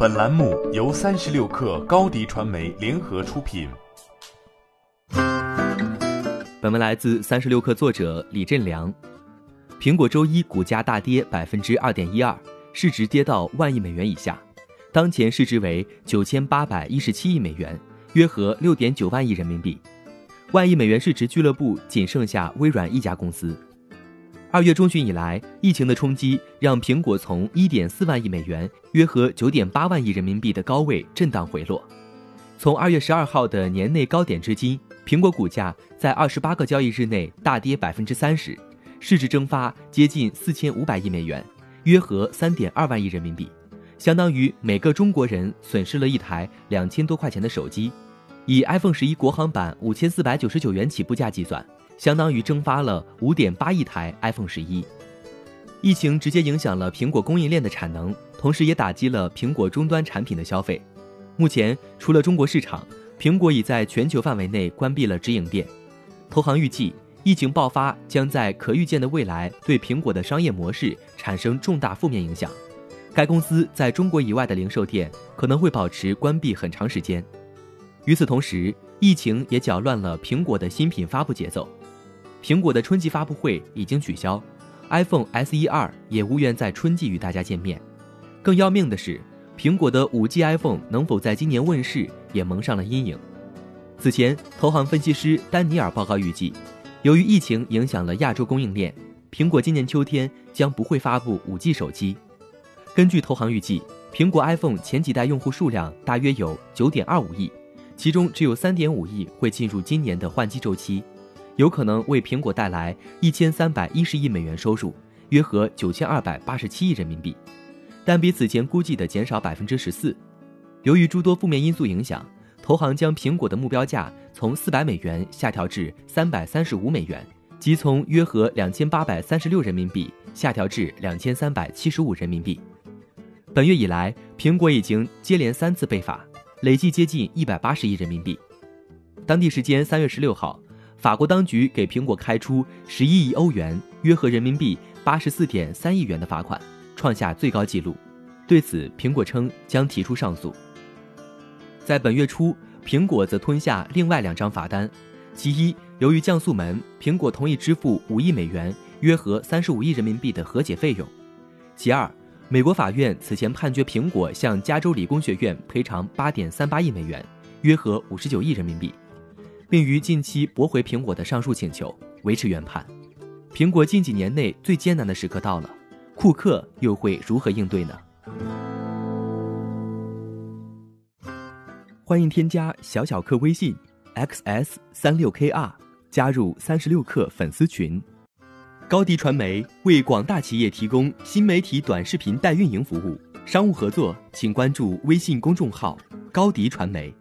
本栏目由三十六氪高低传媒联合出品。本文来自三十六氪作者李振良。苹果周一股价大跌百分之二点一二，市值跌到万亿美元以下，当前市值为九千八百一十七亿美元，约合六点九万亿人民币。万亿美元市值俱乐部仅剩下微软一家公司。二月中旬以来，疫情的冲击让苹果从一点四万亿美元（约合九点八万亿人民币）的高位震荡回落。从二月十二号的年内高点至今，苹果股价在二十八个交易日内大跌百分之三十，市值蒸发接近四千五百亿美元（约合三点二万亿人民币），相当于每个中国人损失了一台两千多块钱的手机。以 iPhone 十一国行版五千四百九十九元起步价计算。相当于蒸发了五点八亿台 iPhone 十一。疫情直接影响了苹果供应链的产能，同时也打击了苹果终端产品的消费。目前，除了中国市场，苹果已在全球范围内关闭了直营店。投行预计，疫情爆发将在可预见的未来对苹果的商业模式产生重大负面影响。该公司在中国以外的零售店可能会保持关闭很长时间。与此同时，疫情也搅乱了苹果的新品发布节奏。苹果的春季发布会已经取消，iPhone SE 二也无缘在春季与大家见面。更要命的是，苹果的五 G iPhone 能否在今年问世也蒙上了阴影。此前，投行分析师丹尼尔报告预计，由于疫情影响了亚洲供应链，苹果今年秋天将不会发布五 G 手机。根据投行预计，苹果 iPhone 前几代用户数量大约有九点二五亿，其中只有三点五亿会进入今年的换机周期。有可能为苹果带来一千三百一十亿美元收入，约合九千二百八十七亿人民币，但比此前估计的减少百分之十四。由于诸多负面因素影响，投行将苹果的目标价从四百美元下调至三百三十五美元，即从约合两千八百三十六人民币下调至两千三百七十五人民币。本月以来，苹果已经接连三次被罚，累计接近一百八十亿人民币。当地时间三月十六号。法国当局给苹果开出十一亿欧元（约合人民币八十四点三亿元）的罚款，创下最高纪录。对此，苹果称将提出上诉。在本月初，苹果则吞下另外两张罚单：其一，由于降速门，苹果同意支付五亿美元（约合三十五亿人民币）的和解费用；其二，美国法院此前判决苹果向加州理工学院赔偿八点三八亿美元（约合五十九亿人民币）。并于近期驳回苹果的上述请求，维持原判。苹果近几年内最艰难的时刻到了，库克又会如何应对呢？欢迎添加小小客微信 xs 三六 kr，加入三十六课粉丝群。高迪传媒为广大企业提供新媒体短视频代运营服务，商务合作请关注微信公众号高迪传媒。